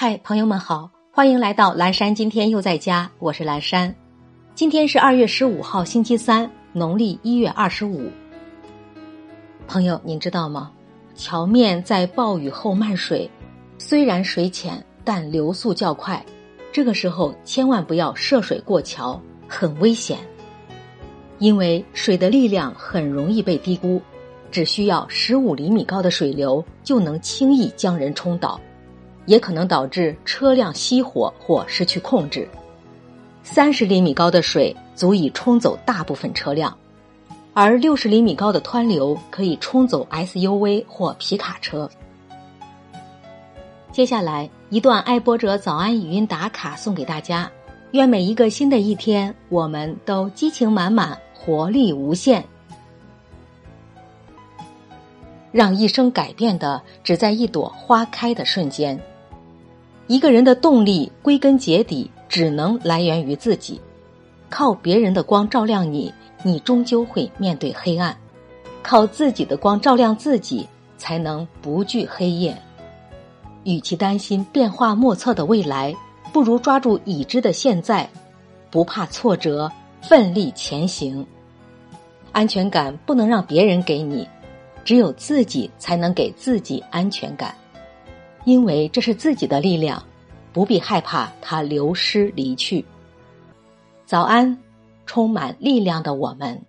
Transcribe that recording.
嗨，朋友们好，欢迎来到蓝山。今天又在家，我是蓝山。今天是二月十五号，星期三，农历一月二十五。朋友，您知道吗？桥面在暴雨后漫水，虽然水浅，但流速较快。这个时候千万不要涉水过桥，很危险。因为水的力量很容易被低估，只需要十五厘米高的水流就能轻易将人冲倒。也可能导致车辆熄火或失去控制。三十厘米高的水足以冲走大部分车辆，而六十厘米高的湍流可以冲走 SUV 或皮卡车。接下来一段爱播者早安语音打卡送给大家，愿每一个新的一天，我们都激情满满，活力无限。让一生改变的，只在一朵花开的瞬间。一个人的动力归根结底只能来源于自己，靠别人的光照亮你，你终究会面对黑暗；靠自己的光照亮自己，才能不惧黑夜。与其担心变化莫测的未来，不如抓住已知的现在，不怕挫折，奋力前行。安全感不能让别人给你，只有自己才能给自己安全感。因为这是自己的力量，不必害怕它流失离去。早安，充满力量的我们。